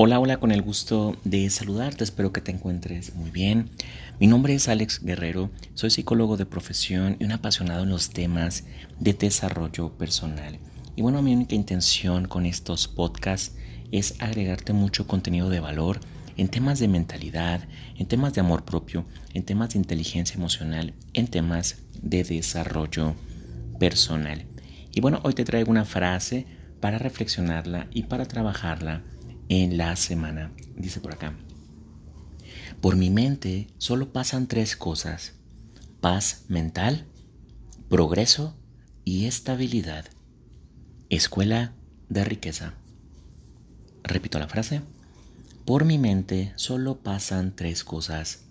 Hola, hola, con el gusto de saludarte, espero que te encuentres muy bien. Mi nombre es Alex Guerrero, soy psicólogo de profesión y un apasionado en los temas de desarrollo personal. Y bueno, mi única intención con estos podcasts es agregarte mucho contenido de valor en temas de mentalidad, en temas de amor propio, en temas de inteligencia emocional, en temas de desarrollo personal. Y bueno, hoy te traigo una frase para reflexionarla y para trabajarla en la semana. Dice por acá. Por mi mente solo pasan tres cosas. Paz mental, progreso y estabilidad. Escuela de riqueza. Repito la frase. Por mi mente solo pasan tres cosas.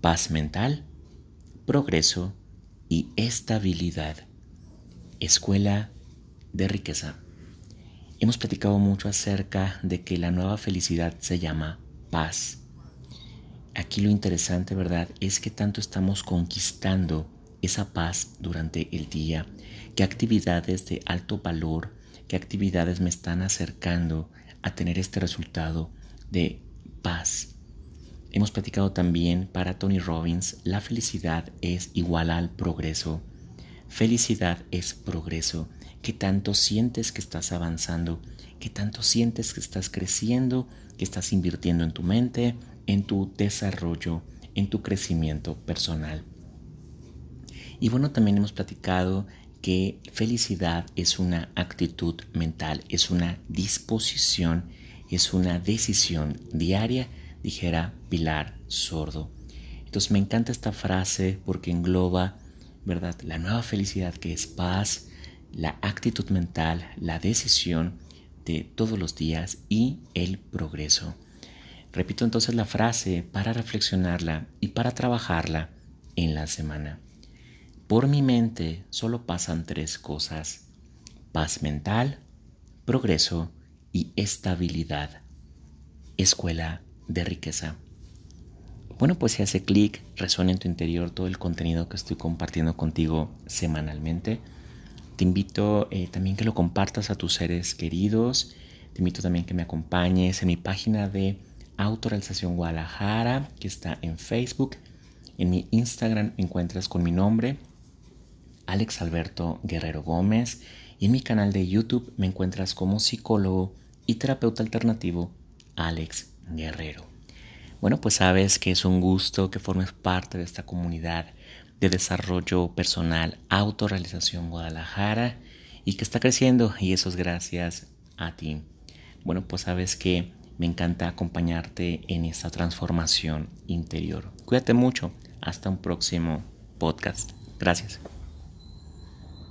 Paz mental, progreso y estabilidad. Escuela de riqueza. Hemos platicado mucho acerca de que la nueva felicidad se llama paz. Aquí lo interesante, ¿verdad?, es que tanto estamos conquistando esa paz durante el día, qué actividades de alto valor, qué actividades me están acercando a tener este resultado de paz. Hemos platicado también para Tony Robbins, la felicidad es igual al progreso. Felicidad es progreso qué tanto sientes que estás avanzando, qué tanto sientes que estás creciendo, que estás invirtiendo en tu mente, en tu desarrollo, en tu crecimiento personal. Y bueno, también hemos platicado que felicidad es una actitud mental, es una disposición, es una decisión diaria, dijera Pilar Sordo. Entonces me encanta esta frase porque engloba, ¿verdad? La nueva felicidad que es paz, la actitud mental, la decisión de todos los días y el progreso. Repito entonces la frase para reflexionarla y para trabajarla en la semana. Por mi mente solo pasan tres cosas. Paz mental, progreso y estabilidad. Escuela de riqueza. Bueno, pues si hace clic, resuena en tu interior todo el contenido que estoy compartiendo contigo semanalmente te invito eh, también que lo compartas a tus seres queridos. Te invito también que me acompañes en mi página de Autoralización Guadalajara, que está en Facebook. En mi Instagram me encuentras con mi nombre, Alex Alberto Guerrero Gómez. Y en mi canal de YouTube me encuentras como psicólogo y terapeuta alternativo, Alex Guerrero. Bueno, pues sabes que es un gusto que formes parte de esta comunidad de desarrollo personal, autorrealización Guadalajara y que está creciendo y eso es gracias a ti. Bueno, pues sabes que me encanta acompañarte en esta transformación interior. Cuídate mucho. Hasta un próximo podcast. Gracias.